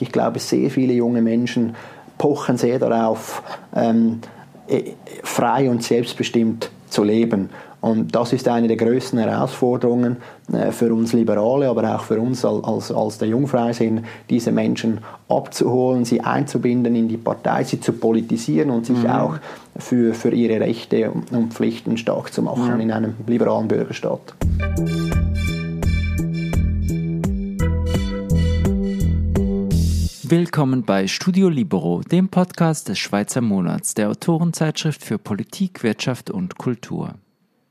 Bereich. Ich glaube, sehr viele junge Menschen pochen sehr darauf, ähm, äh, frei und selbstbestimmt zu leben. Und das ist eine der größten Herausforderungen äh, für uns Liberale, aber auch für uns als, als der Jungfreisinn, diese Menschen abzuholen, sie einzubinden in die Partei, sie zu politisieren und sich mhm. auch für, für ihre Rechte und Pflichten stark zu machen mhm. in einem liberalen Bürgerstaat. Willkommen bei Studio Libero, dem Podcast des Schweizer Monats, der Autorenzeitschrift für Politik, Wirtschaft und Kultur.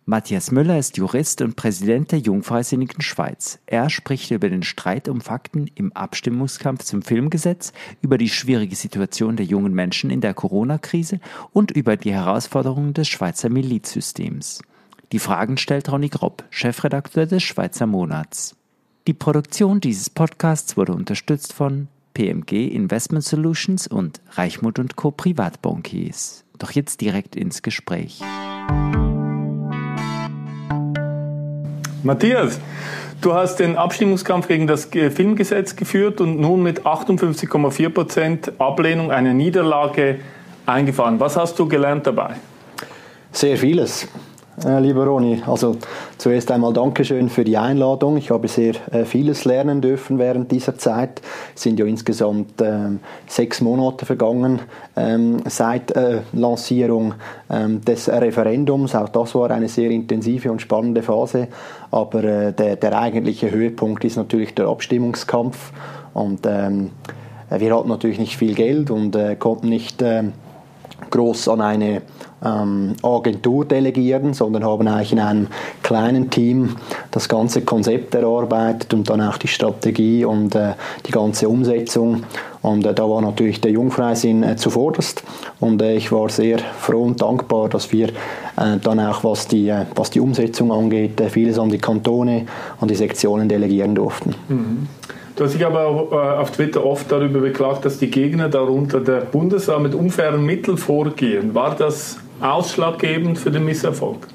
Matthias Müller ist Jurist und Präsident der Jungfreisinnigen Schweiz. Er spricht über den Streit um Fakten im Abstimmungskampf zum Filmgesetz, über die schwierige Situation der jungen Menschen in der Corona-Krise und über die Herausforderungen des Schweizer Milizsystems. Die Fragen stellt Ronny Gropp, Chefredakteur des Schweizer Monats. Die Produktion dieses Podcasts wurde unterstützt von PMG Investment Solutions und Reichmut und Co. Privatbankiers. Doch jetzt direkt ins Gespräch. Matthias, du hast den Abstimmungskampf gegen das Filmgesetz geführt und nun mit 58,4 Prozent Ablehnung eine Niederlage eingefahren. Was hast du gelernt dabei? Sehr vieles lieber Roni. Also zuerst einmal Dankeschön für die Einladung. Ich habe sehr äh, vieles lernen dürfen während dieser Zeit. Es sind ja insgesamt ähm, sechs Monate vergangen ähm, seit äh, Lancierung ähm, des Referendums. Auch das war eine sehr intensive und spannende Phase. Aber äh, der, der eigentliche Höhepunkt ist natürlich der Abstimmungskampf. Und wir hatten natürlich nicht viel Geld und äh, konnten nicht groß an eine ähm, Agentur delegieren, sondern haben eigentlich in einem kleinen Team das ganze Konzept erarbeitet und dann auch die Strategie und äh, die ganze Umsetzung. Und äh, da war natürlich der Jungfreisinn äh, zuvorderst und äh, ich war sehr froh und dankbar, dass wir äh, dann auch, was die, äh, was die Umsetzung angeht, vieles an die Kantone, an die Sektionen delegieren durften. Mhm. Du hast dich aber auch, auf Twitter oft darüber beklagt, dass die Gegner, darunter der Bundesrat, mit unfairen Mitteln vorgehen. War das ausschlaggebend für den Misserfolg?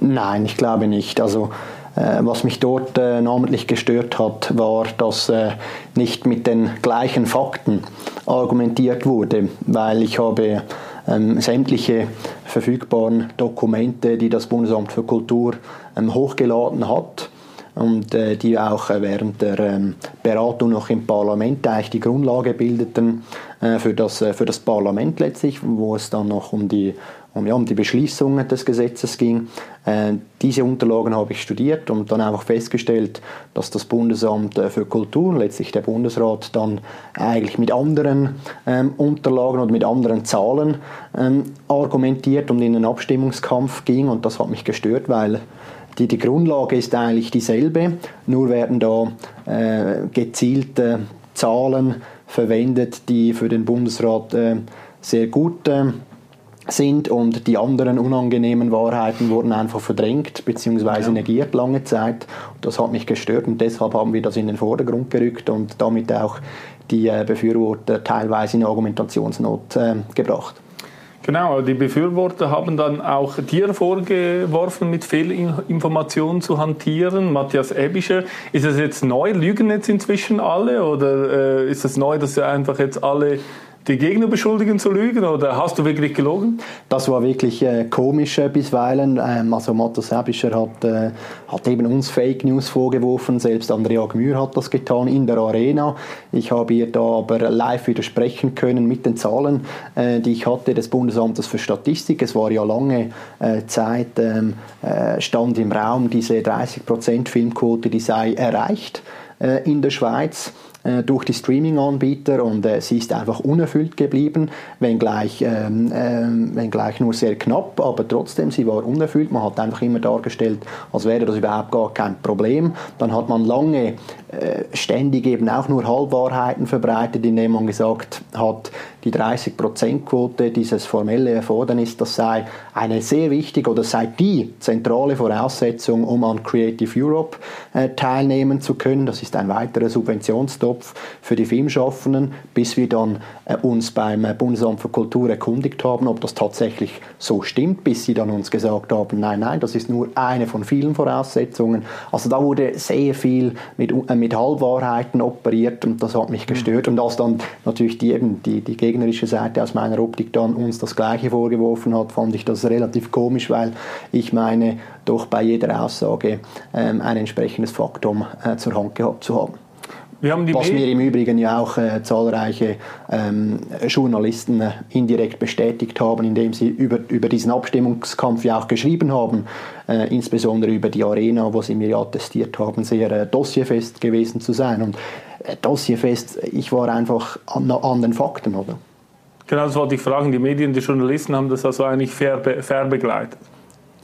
Nein, ich glaube nicht. Also äh, was mich dort äh, namentlich gestört hat, war, dass äh, nicht mit den gleichen Fakten argumentiert wurde, weil ich habe ähm, sämtliche verfügbaren Dokumente, die das Bundesamt für Kultur ähm, hochgeladen hat, und äh, die auch äh, während der ähm, Beratung noch im Parlament eigentlich die Grundlage bildeten äh, für, das, für das Parlament letztlich, wo es dann noch um die, um, ja, um die Beschließung des Gesetzes ging. Äh, diese Unterlagen habe ich studiert und dann einfach festgestellt, dass das Bundesamt äh, für Kultur, letztlich der Bundesrat, dann eigentlich mit anderen ähm, Unterlagen oder mit anderen Zahlen ähm, argumentiert und in den Abstimmungskampf ging und das hat mich gestört, weil die, die Grundlage ist eigentlich dieselbe, nur werden da äh, gezielte Zahlen verwendet, die für den Bundesrat äh, sehr gut äh, sind und die anderen unangenehmen Wahrheiten wurden einfach verdrängt bzw. ja. negiert lange Zeit. Das hat mich gestört und deshalb haben wir das in den Vordergrund gerückt und damit auch die äh, Befürworter teilweise in Argumentationsnot äh, gebracht. Genau, die Befürworter haben dann auch dir vorgeworfen, mit Fehlinformationen zu hantieren. Matthias Ebischer, ist das jetzt neu? Lügen jetzt inzwischen alle oder äh, ist es das neu, dass sie einfach jetzt alle die Gegner beschuldigen zu lügen oder hast du wirklich gelogen? Das war wirklich äh, komisch äh, bisweilen. Ähm, also Matthias Ebischer hat, äh, hat eben uns Fake News vorgeworfen, selbst Andrea Gmür hat das getan in der Arena. Ich habe ihr da aber live widersprechen können mit den Zahlen, äh, die ich hatte des Bundesamtes für Statistik. Es war ja lange äh, Zeit, ähm, äh, stand im Raum diese 30% Filmquote, die sei erreicht in der Schweiz. Äh, durch die Streaming-Anbieter und äh, sie ist einfach unerfüllt geblieben, wenngleich, ähm, ähm, wenngleich nur sehr knapp, aber trotzdem, sie war unerfüllt. Man hat einfach immer dargestellt, als wäre das überhaupt gar kein Problem. Dann hat man lange äh, ständig eben auch nur Halbwahrheiten verbreitet, indem man gesagt hat, die 30%-Quote, dieses formelle Erfordernis, das sei eine sehr wichtige oder sei die zentrale Voraussetzung, um an Creative Europe äh, teilnehmen zu können. Das ist ein weiterer Subventionstopf Kopf für die Filmschaffenden, bis wir dann äh, uns beim äh, Bundesamt für Kultur erkundigt haben, ob das tatsächlich so stimmt, bis sie dann uns gesagt haben, nein, nein, das ist nur eine von vielen Voraussetzungen. Also da wurde sehr viel mit, äh, mit Halbwahrheiten operiert und das hat mich gestört. Und als dann natürlich die, eben die, die gegnerische Seite aus meiner Optik dann uns das Gleiche vorgeworfen hat, fand ich das relativ komisch, weil ich meine, doch bei jeder Aussage ähm, ein entsprechendes Faktum äh, zur Hand gehabt zu haben. Was mir im Übrigen ja auch äh, zahlreiche ähm, Journalisten äh, indirekt bestätigt haben, indem sie über, über diesen Abstimmungskampf ja auch geschrieben haben, äh, insbesondere über die Arena, wo sie mir ja attestiert haben, sehr äh, dossierfest gewesen zu sein. Und äh, dossierfest, ich war einfach an, an den Fakten, oder? Genau, das wollte ich fragen. Die Medien, die Journalisten haben das also eigentlich fair, fair begleitet.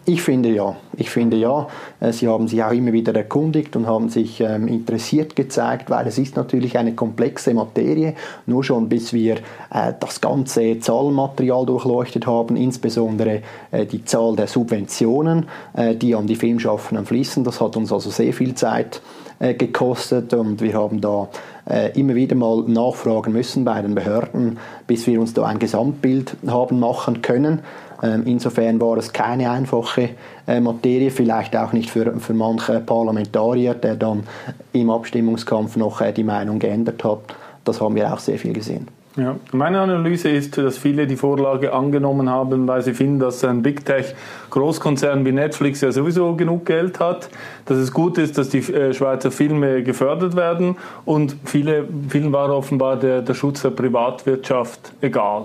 Ich finde ja. Ich finde ja. Äh, sie haben sich auch immer wieder erkundigt und haben sich ähm, interessiert gezeigt, weil es ist natürlich eine komplexe Materie. Nur schon bis wir äh, das ganze Zahlenmaterial durchleuchtet haben, insbesondere äh, die Zahl der Subventionen, äh, die an die Filmschaffenden fließen. Das hat uns also sehr viel Zeit äh, gekostet und wir haben da äh, immer wieder mal nachfragen müssen bei den Behörden, bis wir uns da ein Gesamtbild haben machen können. Ähm, insofern war es keine einfache äh, Materie, vielleicht auch nicht für, für manche Parlamentarier, der dann im Abstimmungskampf noch äh, die Meinung geändert hat. Das haben wir auch sehr viel gesehen. Ja. Meine Analyse ist, dass viele die Vorlage angenommen haben, weil sie finden, dass ein Big Tech Großkonzern wie Netflix ja sowieso genug Geld hat, dass es gut ist, dass die äh, Schweizer Filme gefördert werden und viele, vielen war offenbar der, der Schutz der Privatwirtschaft egal.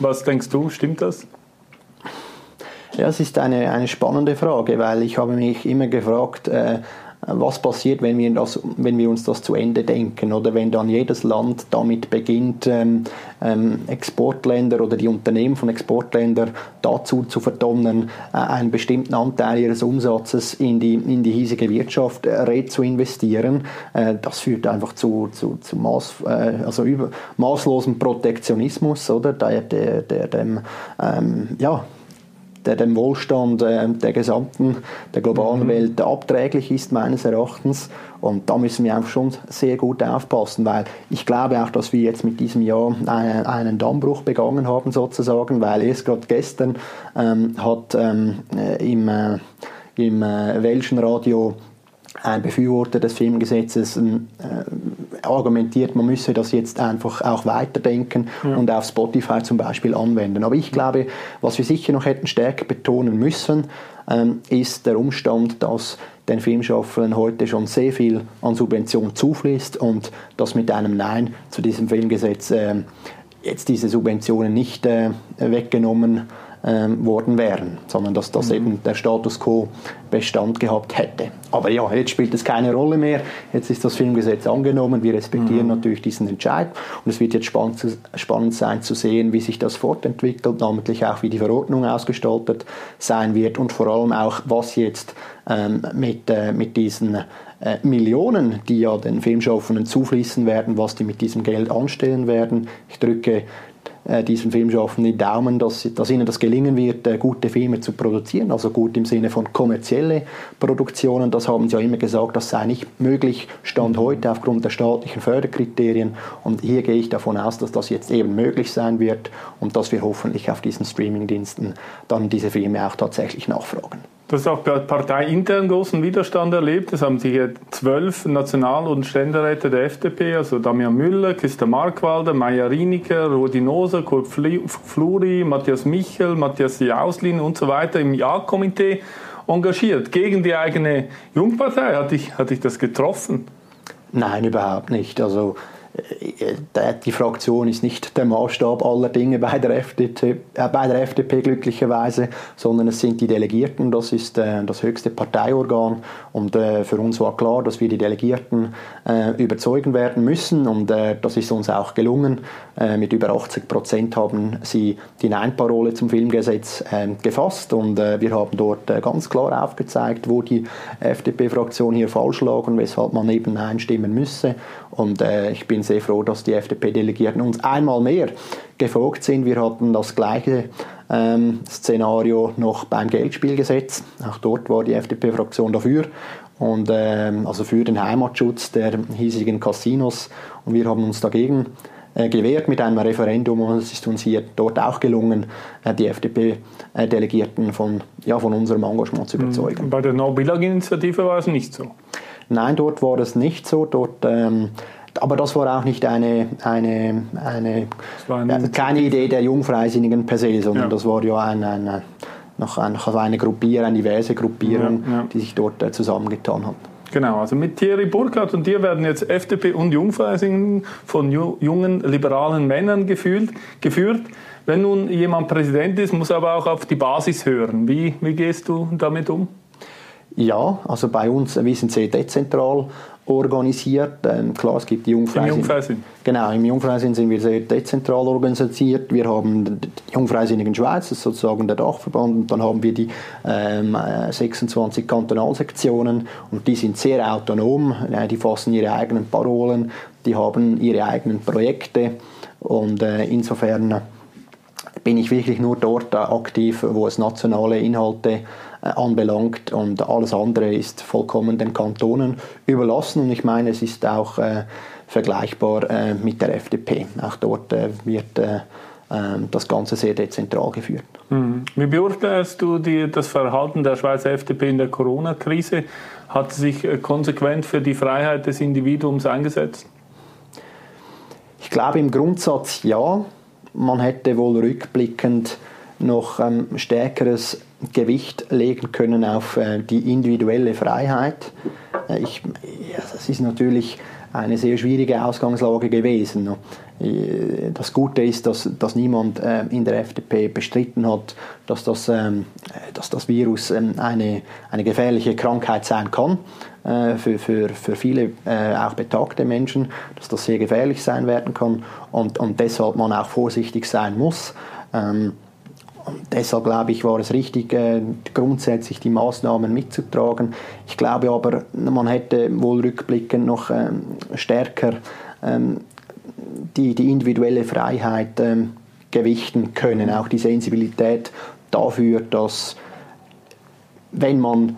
Was denkst du, stimmt das? Ja, es ist eine, eine spannende Frage, weil ich habe mich immer gefragt, äh, was passiert, wenn wir, das, wenn wir uns das zu Ende denken oder wenn dann jedes Land damit beginnt, ähm, ähm, Exportländer oder die Unternehmen von Exportländern dazu zu verdonnen, äh, einen bestimmten Anteil ihres Umsatzes in die, in die hiesige Wirtschaft äh, zu investieren. Äh, das führt einfach zu, zu, zu Maß, äh, also über, maßlosem Protektionismus, oder? Der, der, der dem, ähm, ja, der dem Wohlstand äh, der gesamten, der globalen mhm. Welt abträglich ist, meines Erachtens. Und da müssen wir einfach schon sehr gut aufpassen, weil ich glaube auch, dass wir jetzt mit diesem Jahr einen, einen Dammbruch begangen haben, sozusagen, weil erst gerade gestern ähm, hat ähm, äh, im, äh, im äh, Welschen Radio ein Befürworter des Filmgesetzes äh, argumentiert, man müsse das jetzt einfach auch weiterdenken ja. und auf Spotify zum Beispiel anwenden. Aber ich glaube, was wir sicher noch hätten stärker betonen müssen, ähm, ist der Umstand, dass den Filmschaffenden heute schon sehr viel an Subvention zufließt und dass mit einem Nein zu diesem Filmgesetz äh, jetzt diese Subventionen nicht äh, weggenommen werden ähm, worden wären, sondern dass das mhm. eben der Status quo Bestand gehabt hätte. Aber ja, jetzt spielt es keine Rolle mehr. Jetzt ist das Filmgesetz angenommen. Wir respektieren mhm. natürlich diesen Entscheid und es wird jetzt spannend, zu, spannend sein zu sehen, wie sich das fortentwickelt, namentlich auch wie die Verordnung ausgestaltet sein wird und vor allem auch, was jetzt ähm, mit, äh, mit diesen äh, Millionen, die ja den Filmschaffenden zufließen werden, was die mit diesem Geld anstellen werden. Ich drücke äh, diesen Filmschaffenden die Daumen, dass, dass ihnen das gelingen wird, äh, gute Filme zu produzieren, also gut im Sinne von kommerzielle Produktionen. Das haben sie ja immer gesagt, das sei nicht möglich, Stand heute aufgrund der staatlichen Förderkriterien. Und hier gehe ich davon aus, dass das jetzt eben möglich sein wird und dass wir hoffentlich auf diesen Streamingdiensten dann diese Filme auch tatsächlich nachfragen. Du hast auch parteiintern großen Widerstand erlebt. Es haben sich zwölf National- und Ständeräte der FDP, also Damian Müller, Christa Markwalder, Maya Rieniker, Rudi Noser, Kurt Fluri, Matthias Michel, Matthias Jauslin und so weiter im Ja-Komitee engagiert. Gegen die eigene Jungpartei. Hat dich, hat dich das getroffen? Nein, überhaupt nicht. Also die Fraktion ist nicht der Maßstab aller Dinge bei der FDP, äh, bei der FDP glücklicherweise, sondern es sind die Delegierten, das ist äh, das höchste Parteiorgan. Und äh, für uns war klar, dass wir die Delegierten äh, überzeugen werden müssen. Und äh, das ist uns auch gelungen. Äh, mit über 80 Prozent haben sie die Nein-Parole zum Filmgesetz gefasst. Und wir haben dort ganz klar aufgezeigt, wo die FDP-Fraktion hier falsch lag und weshalb man eben Nein stimmen müsse. Und ich bin sehr froh, dass die FDP-Delegierten uns einmal mehr gefolgt sind. Wir hatten das gleiche ähm, Szenario noch beim Geldspielgesetz. Auch dort war die FDP-Fraktion dafür. und ähm, also für den Heimatschutz der hiesigen Casinos und wir haben uns dagegen äh, gewährt mit einem Referendum und es ist uns hier dort auch gelungen, äh, die FDP-Delegierten von, ja, von unserem Engagement zu überzeugen. Bei der No-Billag-Initiative war es nicht so? Nein, dort war es nicht so. Dort, ähm, aber das war auch nicht eine, eine, eine, eine keine Idee der Jungfreisinnigen per se, sondern ja. das war ja ein, ein, noch ein, also eine Gruppierung, eine diverse Gruppierung, ja, ja. die sich dort äh, zusammengetan hat. Genau, also mit Thierry Burkhardt und dir werden jetzt FDP und Jungfreisingen von jungen liberalen Männern gefühlt, geführt. Wenn nun jemand Präsident ist, muss er aber auch auf die Basis hören. Wie, wie gehst du damit um? Ja, also bei uns, wir sind sehr dezentral organisiert. Ähm, klar, es gibt die Jungfreisinn. Im Jungfreisinn? Genau, im Jungfreisinn sind wir sehr dezentral organisiert. Wir haben die Jungfreisinnigen Schweiz, das ist sozusagen der Dachverband, und dann haben wir die ähm, 26 Kantonalsektionen und die sind sehr autonom, die fassen ihre eigenen Parolen, die haben ihre eigenen Projekte und äh, insofern bin ich wirklich nur dort aktiv, wo es nationale Inhalte gibt äh, anbelangt und alles andere ist vollkommen den Kantonen überlassen und ich meine, es ist auch äh, vergleichbar äh, mit der FDP. Auch dort äh, wird äh, ähm, das Ganze sehr dezentral geführt. Mhm. Wie beurteilst du die, das Verhalten der Schweizer FDP in der Corona-Krise? Hat sie sich äh, konsequent für die Freiheit des Individuums eingesetzt? Ich glaube im Grundsatz ja. Man hätte wohl rückblickend noch ähm, stärkeres Gewicht legen können auf äh, die individuelle Freiheit. Äh, ich, das ist natürlich eine sehr schwierige Ausgangslage gewesen. Äh, das Gute ist, dass, dass niemand in der FDP bestritten hat, dass das, ähm, dass das Virus ähm, eine, eine gefährliche Krankheit sein kann für, für, für viele auch betagte Menschen, dass das sehr gefährlich sein werden kann und, und deshalb man auch vorsichtig sein muss. Und deshalb glaube ich, war es richtig, äh, grundsätzlich die Maßnahmen mitzutragen. Ich glaube aber, man hätte wohl rückblickend noch ähm, stärker ähm, die, die individuelle Freiheit ähm, gewichten können, auch die Sensibilität dafür, dass wenn man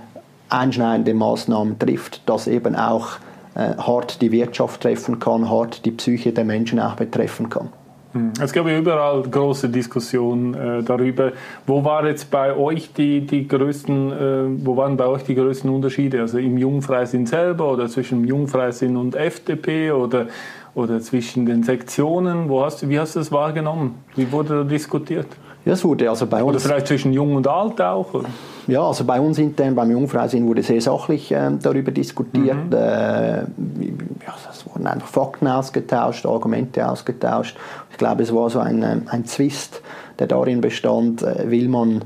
einschneidende Maßnahmen trifft, das eben auch äh, hart die Wirtschaft treffen kann, hart die Psyche der Menschen auch betreffen kann. Hm. Es gab ja überall große Diskussionen äh, darüber. Wo war jetzt bei euch die, die größten, äh, wo waren bei euch die größten Unterschiede? Also im Jungfreisinn selber oder zwischen Jungfreisinn und FDP oder, oder zwischen den Sektionen? Wo hast, wie hast du das wahrgenommen? Wie wurde da diskutiert? Ja, es wurde also bei uns. Oder vielleicht zwischen Jung und Alt auch? Oder? Ja, also bei uns intern, beim Jungfreisinn wurde sehr sachlich äh, darüber diskutiert. Mhm. Äh, ja, es wurden einfach Fakten ausgetauscht, Argumente ausgetauscht. Ich glaube, es war so ein, äh, ein Zwist, der darin bestand, äh, will man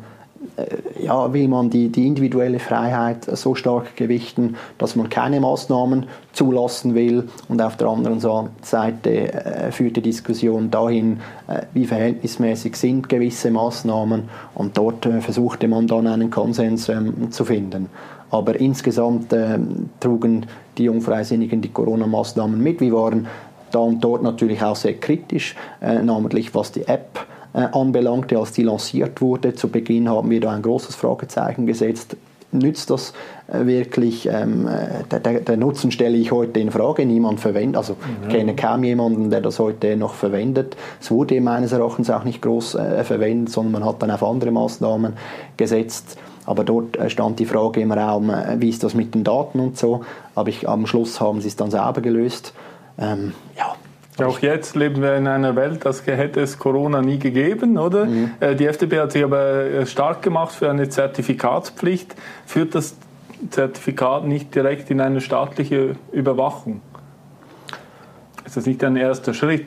ja, will man die, die individuelle Freiheit so stark gewichten, dass man keine Maßnahmen zulassen will und auf der anderen Seite äh, führt die Diskussion dahin, äh, wie verhältnismäßig sind gewisse Maßnahmen und dort äh, versuchte man dann einen Konsens ähm, zu finden. Aber insgesamt äh, trugen die Jungfreisinnigen die Corona-Maßnahmen mit. Wir waren da und dort natürlich auch sehr kritisch, äh, namentlich was die App äh, anbelangte, als die lanciert wurde. Zu Beginn haben wir da ein großes Fragezeichen gesetzt. Nützt das äh, wirklich? Ähm, äh, der, der, der, Nutzen stelle ich heute in Frage. Niemand verwendet, also ich kenne kaum jemanden, der das heute noch verwendet. Es wurde meines Erachtens auch nicht groß äh, verwendet, sondern man hat dann auf andere Maßnahmen gesetzt. Aber dort äh, stand die Frage im Raum, wie ist das mit den Daten und so. Aber ich, am Schluss haben sie es dann sauber gelöst. Ähm, ja, auch jetzt leben wir in einer Welt, das hätte es Corona nie gegeben, oder? Mhm. Äh, die FDP hat sich aber äh, stark gemacht für eine Zertifikatspflicht. Führt das Zertifikat nicht direkt in eine staatliche Überwachung? Ist das nicht ein erster Schritt?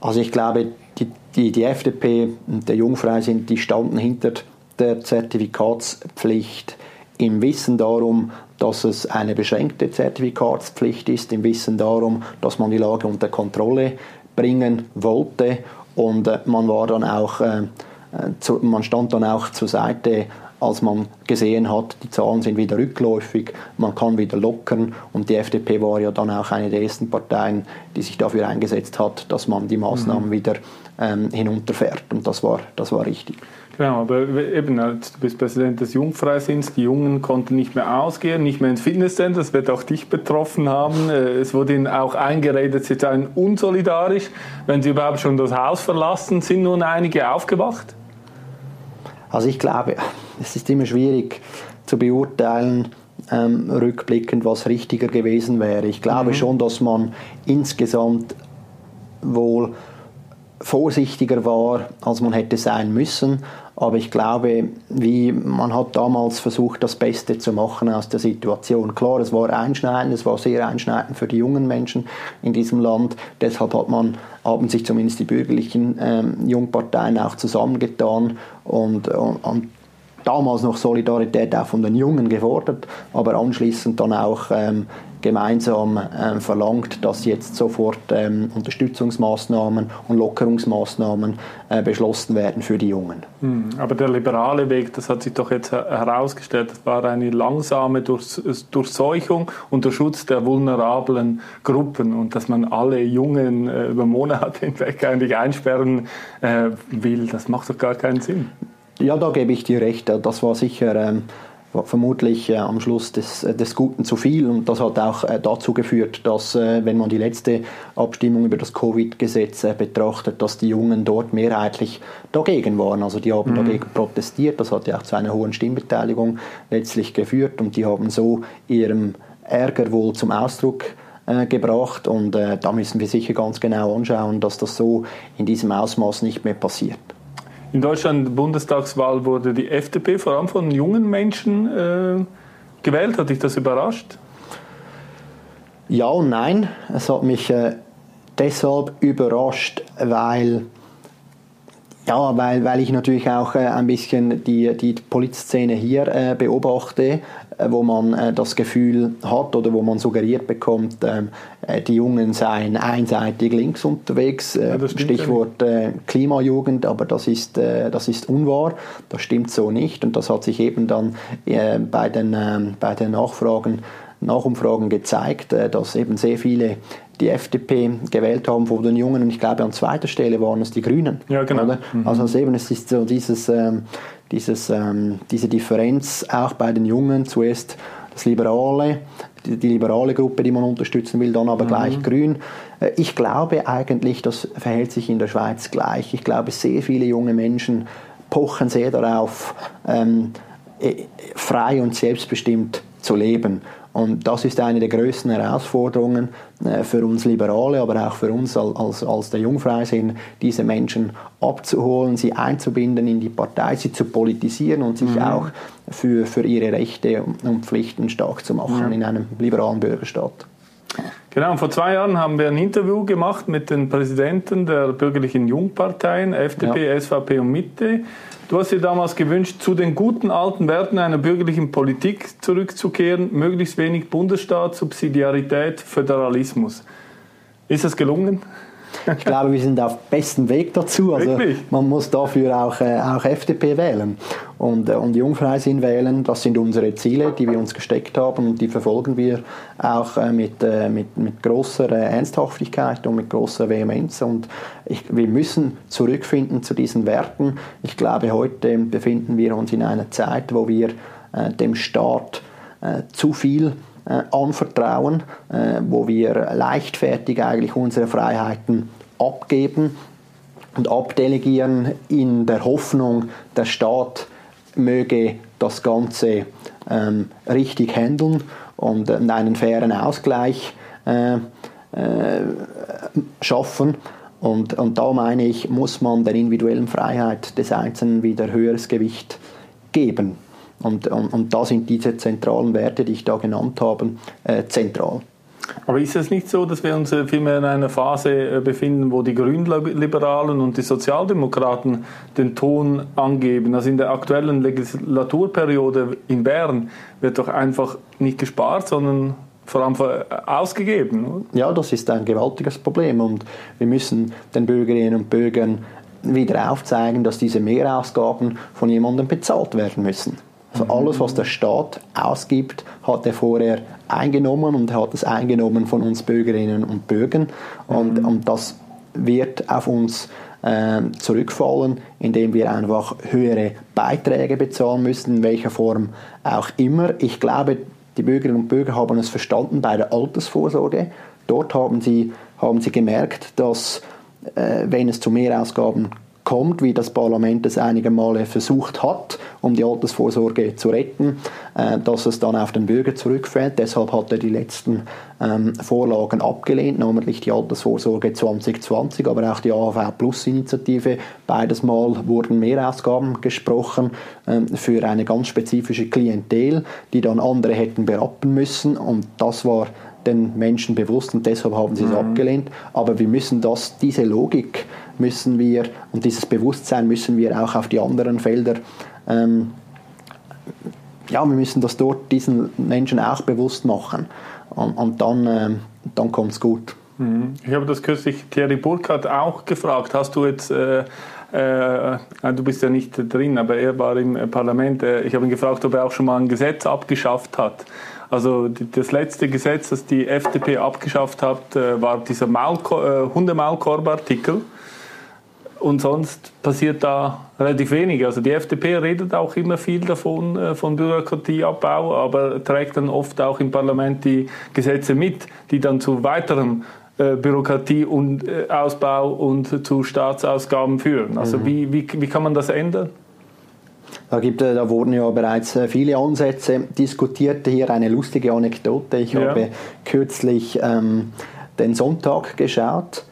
Also ich glaube, die, die, die FDP und der Jungfrei sind, die standen hinter der Zertifikatspflicht im Wissen darum, dass es eine beschränkte Zertifikatspflicht ist, im Wissen darum, dass man die Lage unter Kontrolle bringen wollte. Und äh, man war dann auch äh, zu, man stand dann auch zur Seite als man gesehen hat, die Zahlen sind wieder rückläufig, man kann wieder lockern und die FDP war ja dann auch eine der ersten Parteien, die sich dafür eingesetzt hat, dass man die Maßnahmen mhm. wieder ähm, hinunterfährt und das war, das war richtig. Genau, aber eben, du bist Präsident des Jungfreisinns, die Jungen konnten nicht mehr ausgehen, nicht mehr ins Fitnesscenter, das wird auch dich betroffen haben. Äh, es wurde ihnen auch eingeredet, sie seien unsolidarisch, wenn sie überhaupt schon das Haus verlassen. Sind nun einige aufgewacht? Also ich glaube, es ist immer schwierig zu beurteilen, ähm, rückblickend, was richtiger gewesen wäre. Ich glaube mhm. schon, dass man insgesamt wohl vorsichtiger war, als man hätte sein müssen. Aber ich glaube, wie man hat damals versucht, das Beste zu machen aus der Situation. Klar, es war einschneidend, es war sehr einschneidend für die jungen Menschen in diesem Land. Deshalb hat man, haben sich zumindest die bürgerlichen ähm, Jungparteien auch zusammengetan und, und, und damals noch Solidarität auch von den Jungen gefordert, aber anschließend dann auch ähm, gemeinsam ähm, verlangt, dass jetzt sofort ähm, Unterstützungsmaßnahmen und Lockerungsmaßnahmen äh, beschlossen werden für die Jungen. Hm, aber der liberale Weg, das hat sich doch jetzt herausgestellt, das war eine langsame Durchseuchung und der Schutz der vulnerablen Gruppen und dass man alle Jungen äh, über Monate hinweg eigentlich einsperren äh, will, das macht doch gar keinen Sinn. Ja, da gebe ich dir recht. Das war sicher ähm, vermutlich äh, am Schluss des, äh, des Guten zu viel. Und das hat auch äh, dazu geführt, dass, äh, wenn man die letzte Abstimmung über das Covid-Gesetz äh, betrachtet, dass die Jungen dort mehrheitlich dagegen waren. Also die haben mhm. dagegen protestiert. Das hat ja auch zu einer hohen Stimmbeteiligung letztlich geführt. Und die haben so ihrem Ärger wohl zum Ausdruck äh, gebracht. Und da müssen wir sicher ganz genau anschauen, dass das so in diesem Ausmaß nicht mehr passiert. In Deutschland Bundestagswahl wurde die FDP vor allem von jungen Menschen äh, gewählt. Hat dich das überrascht? Ja und nein. Es hat mich äh, deshalb überrascht, weil ja, weil, weil ich natürlich auch äh, ein bisschen die, die Polizszene hier äh, beobachte, äh, wo man das Gefühl hat oder wo man suggeriert bekommt, ähm, äh, die Jungen seien einseitig links unterwegs. Ja, Stichwort ja Klimajugend, aber das ist, das ist unwahr. Das stimmt so nicht und das hat sich eben dann bei den, ähm, bei den Nachfragen Nachumfragen gezeigt, dass eben sehr viele die FDP gewählt haben vor den Jungen. Und ich glaube, an zweiter Stelle waren es die Grünen. Ja, genau. Mhm. Also eben, es ist so dieses, ähm, dieses, ähm, diese Differenz auch bei den Jungen. Zuerst das Liberale, die, die liberale Gruppe, die man unterstützen will, dann aber mhm. gleich Grün. Äh, ich glaube eigentlich, das verhält sich in der Schweiz gleich. Ich glaube, sehr viele junge Menschen pochen sehr darauf, ähm, äh, frei und selbstbestimmt zu leben. Und das ist eine der größten Herausforderungen äh, für uns Liberale, aber auch für uns als, als der Jungfreisinn, diese Menschen abzuholen, sie einzubinden in die Partei, sie zu politisieren und sich mhm. auch für, für ihre Rechte und Pflichten stark zu machen mhm. in einem liberalen Bürgerstaat. Genau, und vor zwei Jahren haben wir ein Interview gemacht mit den Präsidenten der bürgerlichen Jungparteien, FDP, ja. SVP und Mitte. Du hast dir damals gewünscht, zu den guten alten Werten einer bürgerlichen Politik zurückzukehren, möglichst wenig Bundesstaat, Subsidiarität, Föderalismus. Ist das gelungen? Ich glaube, wir sind auf bestem Weg dazu. Also man muss dafür auch, äh, auch FDP wählen und, äh, und Jungfreisinn wählen. Das sind unsere Ziele, die wir uns gesteckt haben und die verfolgen wir auch äh, mit, äh, mit, mit großer äh, Ernsthaftigkeit und mit großer Vehemenz. Und ich, wir müssen zurückfinden zu diesen Werten. Ich glaube, heute befinden wir uns in einer Zeit, wo wir äh, dem Staat zu viel äh, anvertrauen, äh, wo wir leichtfertig eigentlich unsere Freiheiten abgeben und abdelegieren in der Hoffnung, der Staat möge das Ganze ähm, richtig handeln und einen fairen Ausgleich äh, äh, schaffen. Und, und da meine ich, muss man der individuellen Freiheit des Einzelnen wieder höheres Gewicht geben. Und, und, und da sind diese zentralen Werte, die ich da genannt habe, äh, zentral. Aber ist es nicht so, dass wir uns äh, vielmehr in einer Phase äh, befinden, wo die Grünliberalen und die Sozialdemokraten den Ton angeben? Also in der aktuellen Legislaturperiode in Bern wird doch einfach nicht gespart, sondern vor allem ausgegeben. Ja, das ist ein gewaltiges Problem und wir müssen den Bürgerinnen und Bürgern wieder aufzeigen, dass diese Mehrausgaben von jemandem bezahlt werden müssen. Also alles, was der Staat ausgibt, hat er vorher eingenommen und hat es eingenommen von uns Bürgerinnen und Bürgern. Und, mhm. und das wird auf uns äh, zurückfallen, indem wir einfach höhere Beiträge bezahlen müssen, in welcher Form auch immer. Ich glaube, die Bürgerinnen und Bürger haben es verstanden bei der Altersvorsorge. Dort haben sie, haben sie gemerkt, dass äh, wenn es zu Mehrausgaben kommt, wie das Parlament es einige Male versucht hat, um die Altersvorsorge zu retten, äh, dass es dann auf den Bürger zurückfällt. Deshalb hat er die letzten ähm, Vorlagen abgelehnt, namentlich die Altersvorsorge 2020, aber auch die AHV Plus Initiative. Beides Mal wurden Mehrausgaben gesprochen ähm, für eine ganz spezifische Klientel, die dann andere hätten berappen müssen und das war den Menschen bewusst und deshalb haben sie es mhm. abgelehnt. Aber wir müssen das, diese Logik müssen wir und dieses Bewusstsein müssen wir auch auf die anderen Felder ähm, ja, wir müssen das dort diesen Menschen auch bewusst machen und, und dann, äh, dann kommt es gut. Mhm. Ich habe das kürzlich Thierry Burkhardt auch gefragt. Hast du jetzt, äh, äh, du bist ja nicht drin, aber er war im Parlament. Äh, ich habe ihn gefragt, ob er auch schon mal ein Gesetz abgeschafft hat. Also das letzte Gesetz, das die FDP abgeschafft hat, äh, war dieser Maulko äh, Hundemaulkorb-Artikel. Und sonst passiert da relativ wenig. Also die FDP redet auch immer viel davon, äh, von Bürokratieabbau, aber trägt dann oft auch im Parlament die Gesetze mit, die dann zu weiterem Bürokratieausbau und zu Staatsausgaben führen. Also mhm. wie, wie, wie kann man das ändern? Da, gibt, da wurden ja bereits äh, viele Ansätze diskutiert. Hier eine lustige Anekdote. Ich ja. habe kürzlich ähm, den Sonntag geschaut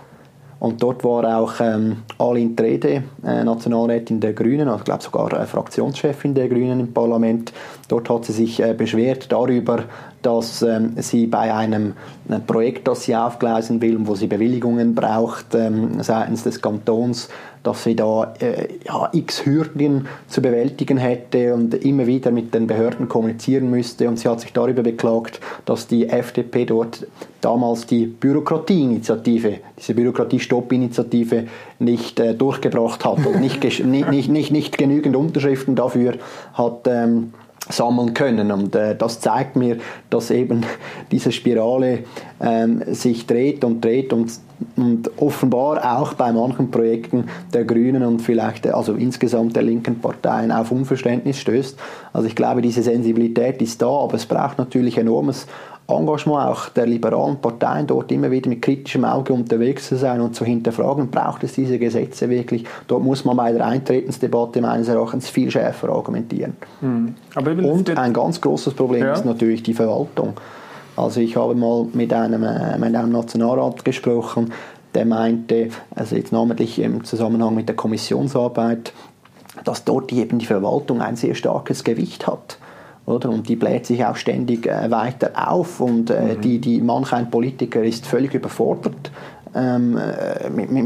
und dort war auch ähm, Alin Trede, äh, Nationalrätin der Grünen, also ich glaube sogar äh, Fraktionschefin der Grünen im Parlament. Dort hat sie sich äh, beschwert darüber, dass ähm, sie bei einem äh, Projekt, das sie aufgleisen will, wo sie Bewilligungen braucht ähm, seitens des Kantons, dass sie da äh, ja, x Hürden zu bewältigen hätte und immer wieder mit den Behörden kommunizieren müsste. Und sie hat sich darüber beklagt, dass die FDP dort damals die Bürokratieinitiative, diese Bürokratiestoppinitiative nicht äh, durchgebracht hat und nicht, nicht, nicht, nicht, genügend Unterschriften dafür hat. Ähm, sammeln können. Und äh, das zeigt mir, dass eben diese Spirale ähm, sich dreht und dreht und, und offenbar auch bei manchen Projekten der Grünen und vielleicht also insgesamt der linken Parteien auf Unverständnis stößt. Also ich glaube, diese Sensibilität ist da, aber es braucht natürlich enormes Engagement auch der liberalen Parteien dort immer wieder mit kritischem Auge unterwegs zu sein und zu hinterfragen, braucht es diese Gesetze wirklich? Dort muss man bei der Eintretensdebatte meines Erachtens viel schärfer argumentieren. Mhm. und ein ganz großes Problem ja. ist natürlich die Verwaltung. Also ich habe mal mit einem, äh, mit einem Nationalrat gesprochen, der meinte, also jetzt namentlich im Zusammenhang mit der Kommissionsarbeit, dass dort eben die Verwaltung ein sehr starkes Gewicht hat oder? Und die bläht sich auch ständig äh, weiter auf und äh, mhm. die, die, manch ein Politiker ist völlig überfordert. Ähm, äh, mit, mit,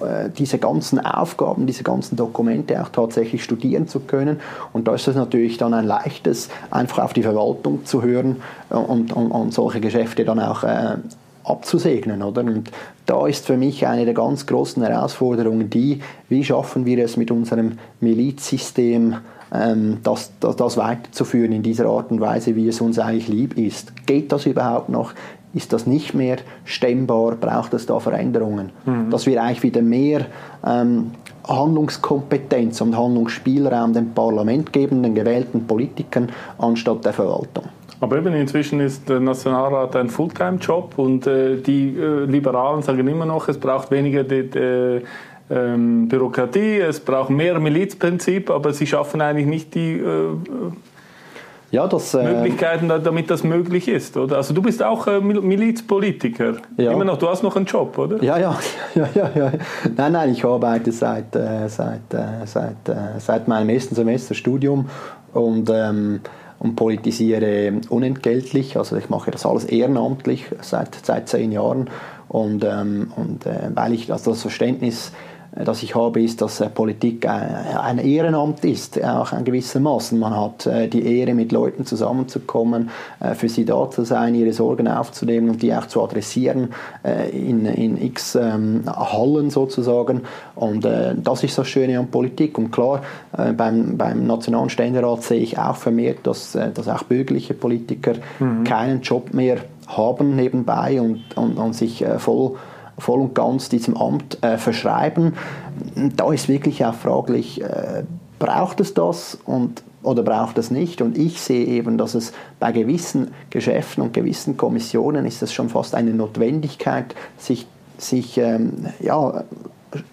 äh, diese ganzen Aufgaben, diese ganzen Dokumente auch tatsächlich studieren zu können. Und da ist es natürlich dann ein leichtes, einfach auf die Verwaltung zu hören und, und, und solche Geschäfte dann auch äh, abzusegnen. Oder? Und da ist für mich eine der ganz großen Herausforderungen die, wie schaffen wir es mit unserem Milizsystem, das, das, das weiterzuführen in dieser Art und Weise, wie es uns eigentlich lieb ist. Geht das überhaupt noch? Ist das nicht mehr stemmbar? Braucht es da Veränderungen? Mhm. Dass wir eigentlich wieder mehr ähm, Handlungskompetenz und Handlungsspielraum dem Parlament geben, den gewählten Politikern, anstatt der Verwaltung. Aber eben inzwischen ist der Nationalrat ein Fulltime-Job und äh, die äh, Liberalen sagen immer noch, es braucht weniger die, die, ähm, Bürokratie, es braucht mehr Milizprinzip, aber sie schaffen eigentlich nicht die äh, ja, das, äh, Möglichkeiten, damit das möglich ist, oder? Also du bist auch äh, Milizpolitiker. Ja. Immer noch, du hast noch einen Job, oder? Ja, ja, ja, ja, ja. Nein, nein, ich arbeite seit, äh, seit, äh, seit, äh, seit meinem ersten Semester Studium und, ähm, und politisiere unentgeltlich. Also ich mache das alles ehrenamtlich seit, seit zehn Jahren und, ähm, und äh, weil ich also das Verständnis das ich habe, ist, dass äh, Politik ein Ehrenamt ist, auch in gewissermaßen. Man hat die Ehre, mit Leuten zusammenzukommen, für sie da zu sein, ihre Sorgen aufzunehmen und die auch zu adressieren in, in x ähm, Hallen sozusagen. Und das ist das Schöne an Politik. Und klar, beim, beim Nationalen Ständerat sehe ich auch vermehrt, dass, dass auch bürgerliche Politiker mhm. keinen Job mehr haben nebenbei und, und, und sich voll voll und ganz diesem Amt äh, verschreiben. Da ist wirklich auch fraglich, äh, braucht es das und, oder braucht es nicht? Und ich sehe eben, dass es bei gewissen Geschäften und gewissen Kommissionen ist es schon fast eine Notwendigkeit, sich, sich ähm, ja,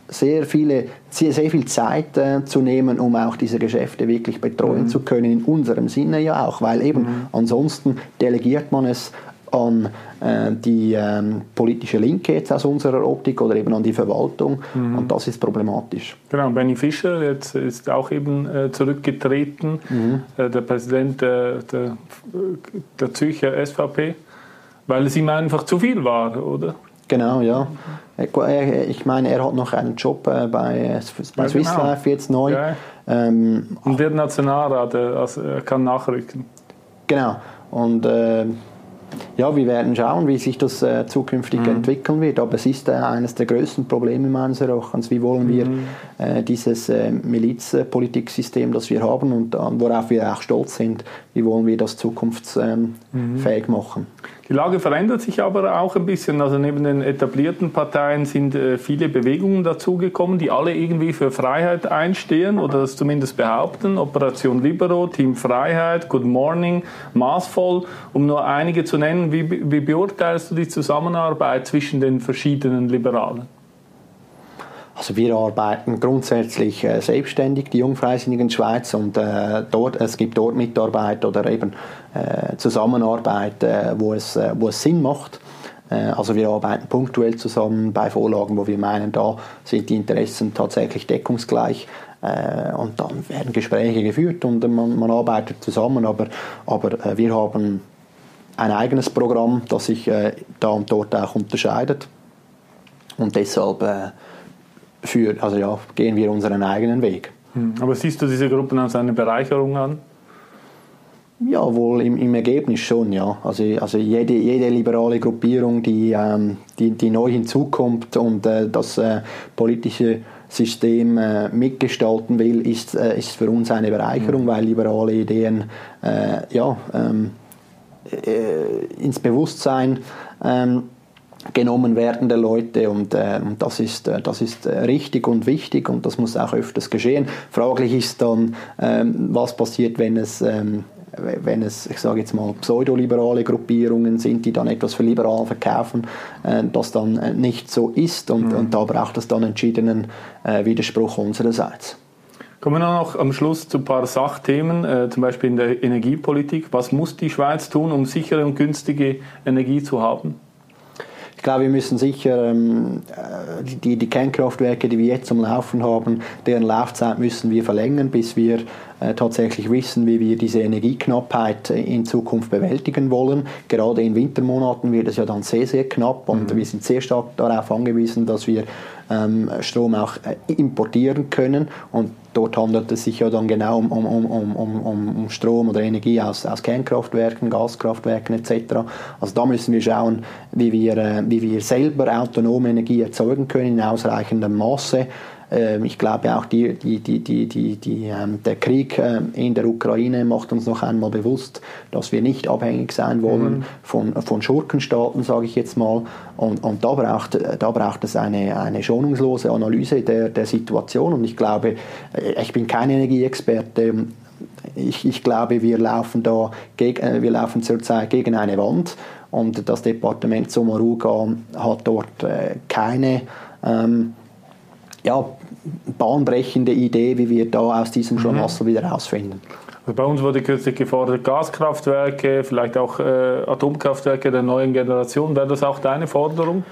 sehr, viele, sehr, sehr viel Zeit äh, zu nehmen, um auch diese Geschäfte wirklich betreuen mhm. zu können, in unserem Sinne ja auch, weil eben mhm. ansonsten delegiert man es an äh, die ähm, politische Linke jetzt aus unserer Optik oder eben an die Verwaltung mhm. und das ist problematisch. Genau, Benny Fischer jetzt ist auch eben äh, zurückgetreten, mhm. äh, der Präsident der, der, der Zürcher SVP, weil es ihm einfach zu viel war, oder? Genau, ja. Ich meine, er hat noch einen Job äh, bei, bei ja, Swiss genau. Life jetzt neu. Ja. Ähm, und wird Nationalrat, also er kann nachrücken. Genau. Und äh, ja, wir werden schauen, wie sich das äh, zukünftig mhm. entwickeln wird. Aber es ist äh, eines der größten Probleme meines Erachtens. Wie wollen wir mhm. äh, dieses äh, Milizpolitiksystem, das wir haben und worauf wir auch stolz sind, wie wollen wir das zukunftsfähig mhm. machen? Die Lage verändert sich aber auch ein bisschen. Also neben den etablierten Parteien sind äh, viele Bewegungen dazugekommen, die alle irgendwie für Freiheit einstehen oder das zumindest behaupten. Operation Libero, Team Freiheit, Good Morning, Maßvoll, um nur einige zu nennen. Wie, wie beurteilst du die Zusammenarbeit zwischen den verschiedenen Liberalen? Also wir arbeiten grundsätzlich äh, selbstständig, die Jungfreisinnigen Schweiz, und äh, dort, es gibt dort Mitarbeit oder eben Zusammenarbeit, äh, wo, es, äh, wo es Sinn macht. Äh, also wir arbeiten punktuell zusammen bei Vorlagen, wo wir meinen, da sind die Interessen tatsächlich deckungsgleich und dann werden Gespräche geführt und man, man arbeitet zusammen, aber, aber wir haben ein eigenes Programm, das sich da und dort auch unterscheidet und deshalb für, also ja, gehen wir unseren eigenen Weg. Hm. Aber siehst du diese Gruppen als eine Bereicherung an? Ja, wohl im, im Ergebnis schon, ja. Also, also jede, jede liberale Gruppierung, die, ähm, die, die neu hinzukommt und äh, das äh, politische System äh, mitgestalten will, ist, äh, ist für uns eine Bereicherung, mhm. weil liberale Ideen äh, ja, ähm, äh, ins Bewusstsein ähm, genommen werden der Leute und, äh, und das ist, äh, das ist äh, richtig und wichtig und das muss auch öfters geschehen. Fraglich ist dann, ähm, was passiert, wenn es ähm, wenn es, ich sage jetzt mal, pseudoliberale Gruppierungen sind, die dann etwas für liberal verkaufen, äh, das dann äh, nicht so ist und, mhm. und da braucht es dann entschiedenen äh, Widerspruch unsererseits. Kommen wir noch am Schluss zu ein paar Sachthemen, zum Beispiel in der Energiepolitik. Was muss die Schweiz tun, um sichere und günstige Energie zu haben? Ich glaube, wir müssen sicher ähm, äh, die, die Kernkraftwerke, die wir jetzt am Laufen haben, deren Laufzeit müssen wir verlängern, bis wir äh, tatsächlich wissen, wie wir diese Energieknappheit in Zukunft bewältigen wollen. Gerade in Wintermonaten wird es ja dann sehr, sehr knapp und mhm. wir sind sehr stark darauf angewiesen, dass wir ähm, Strom auch äh, importieren können und dort handelt es sich ja dann genau um, um, um, um, um Strom oder Energie aus, aus Kernkraftwerken, Gaskraftwerken etc. Also da müssen wir schauen, wie wir, äh, wie wir selber autonome Energie erzeugen können in ausreichendem Maße ich glaube auch die, die, die, ähm, der Krieg ähm, in der Ukraine macht uns noch einmal bewusst, dass wir nicht abhängig sein wollen mhm. von, von Schurkenstaaten, sage ich jetzt mal. Und, und da, braucht, da braucht es eine, eine schonungslose Analyse der, der Situation. Und ich glaube, äh, ich bin kein Energieexperte, ich, ich, glaube, wir laufen da gegen, äh, wir laufen zurzeit gegen eine Wand und das Departement Sommaruga hat dort äh, keine ähm, ja, bahnbrechende Idee, wie wir da aus diesem Schlamassel mhm. wieder rausfinden. Also bei uns wurde kürzlich gefordert, Gaskraftwerke, vielleicht auch äh, Atomkraftwerke der neuen Generation. Wäre das auch deine Forderung?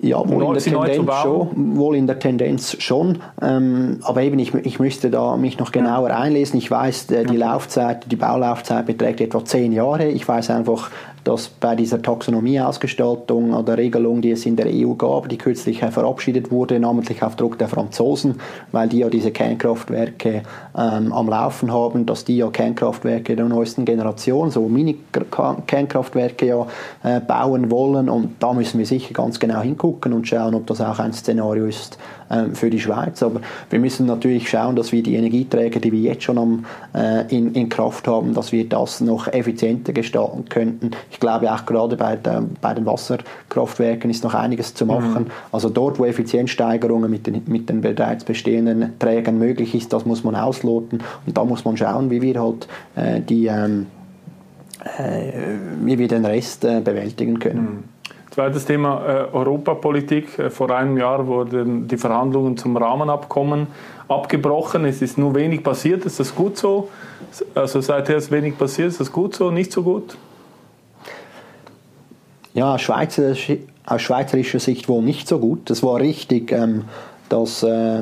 Ja, wohl in, der Tendenz schon, wohl in der Tendenz schon. Ähm, aber eben, ich, ich müsste da mich noch genauer ja. einlesen. Ich weiß, äh, die Laufzeit, die Baulaufzeit beträgt etwa zehn Jahre. Ich weiß einfach, dass bei dieser Taxonomieausgestaltung oder Regelung, die es in der EU gab, die kürzlich verabschiedet wurde, namentlich auf Druck der Franzosen, weil die ja diese Kernkraftwerke ähm, am Laufen haben, dass die ja Kernkraftwerke der neuesten Generation, so Mini-Kernkraftwerke ja äh, bauen wollen und da müssen wir sicher ganz genau hingucken und schauen, ob das auch ein Szenario ist äh, für die Schweiz. Aber wir müssen natürlich schauen, dass wir die Energieträger, die wir jetzt schon am, äh, in, in Kraft haben, dass wir das noch effizienter gestalten könnten. Ich glaube auch gerade bei, der, bei den Wasserkraftwerken ist noch einiges zu machen. Mhm. Also dort, wo Effizienzsteigerungen mit den, mit den bereits bestehenden Trägern möglich ist, das muss man ausloten und da muss man schauen, wie wir halt äh, die ähm, äh, wie wir den Rest äh, bewältigen können. Mhm. Zweites Thema äh, Europapolitik. Äh, vor einem Jahr wurden die Verhandlungen zum Rahmenabkommen abgebrochen. Es ist nur wenig passiert. Ist das gut so? Also seither ist wenig passiert. Ist das gut so? Nicht so gut? Ja, Schweizer, aus schweizerischer Sicht wohl nicht so gut. Es war richtig, ähm, das, äh,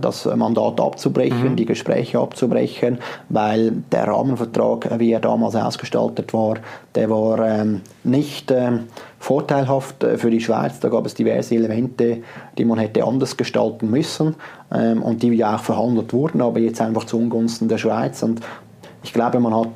das Mandat abzubrechen, mhm. die Gespräche abzubrechen, weil der Rahmenvertrag, wie er damals ausgestaltet war, der war ähm, nicht ähm, vorteilhaft äh, für die Schweiz. Da gab es diverse Elemente, die man hätte anders gestalten müssen ähm, und die ja auch verhandelt wurden, aber jetzt einfach zu Ungunsten der Schweiz. Und ich glaube, man hat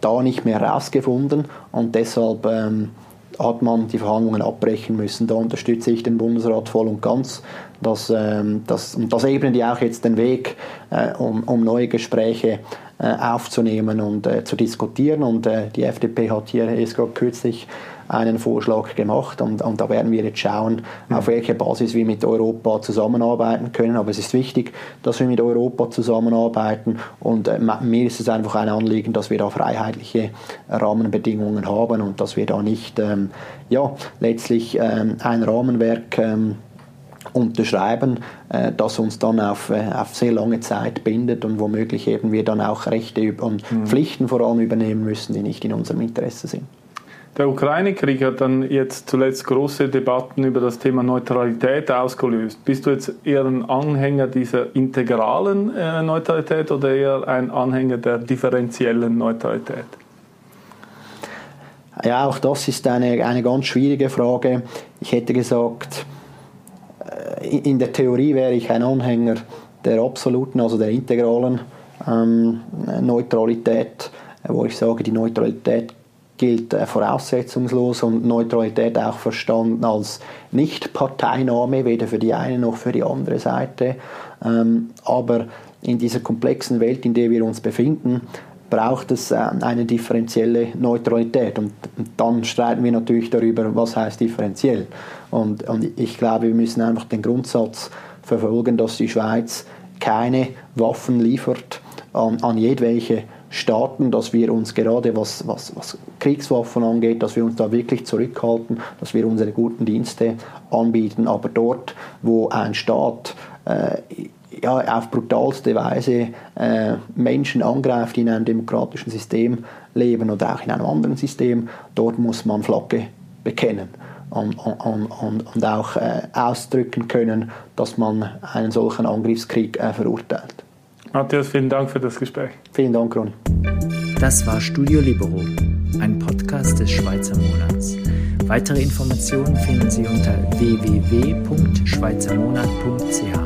da nicht mehr herausgefunden und deshalb ähm, hat man die Verhandlungen abbrechen müssen. Da unterstütze ich den Bundesrat voll und ganz. Dass, ähm, das, und das ebnet ja auch jetzt den Weg, äh, um, um neue Gespräche äh, aufzunehmen und äh, zu diskutieren. Und äh, die FDP hat hier erst gerade kürzlich einen Vorschlag gemacht und, und da werden wir jetzt schauen, mhm. auf welcher Basis wir mit Europa zusammenarbeiten können. Aber es ist wichtig, dass wir mit Europa zusammenarbeiten und äh, mir ist es einfach ein Anliegen, dass wir da freiheitliche Rahmenbedingungen haben und dass wir da nicht ähm, ja, letztlich ähm, ein Rahmenwerk ähm, unterschreiben, äh, das uns dann auf, äh, auf sehr lange Zeit bindet und womöglich eben wir dann auch Rechte und mhm. Pflichten vor allem übernehmen müssen, die nicht in unserem Interesse sind. Der Ukraine-Krieg hat dann jetzt zuletzt große Debatten über das Thema Neutralität ausgelöst. Bist du jetzt eher ein Anhänger dieser integralen äh, Neutralität oder eher ein Anhänger der differenziellen Neutralität? Ja, auch das ist eine, eine ganz schwierige Frage. Ich hätte gesagt, in der Theorie wäre ich ein Anhänger der absoluten, also der integralen ähm, Neutralität, wo ich sage, die Neutralität gilt äh, voraussetzungslos und Neutralität auch verstanden als Nicht-Parteinahme, weder für die eine noch für die andere Seite. Ähm, aber in dieser komplexen Welt, in der wir uns befinden, braucht es äh, eine differenzielle Neutralität. Und, dann streiten wir natürlich darüber, was heißt differenziell. Und, und ich glaube, wir müssen einfach den Grundsatz verfolgen, dass die Schweiz keine Waffen liefert an, an jedwelche Staaten, dass wir uns gerade was, was, was Kriegswaffen angeht, dass wir uns da wirklich zurückhalten, dass wir unsere guten Dienste anbieten. Aber dort, wo ein Staat äh, ja, auf brutalste Weise äh, Menschen angreift, die in einem demokratischen System leben oder auch in einem anderen System, dort muss man Flagge bekennen. Und, und, und, und auch äh, ausdrücken können, dass man einen solchen Angriffskrieg äh, verurteilt. Matthias, vielen Dank für das Gespräch. Vielen Dank, Ronny. Das war Studio Libero, ein Podcast des Schweizer Monats. Weitere Informationen finden Sie unter www.schweizermonat.ch.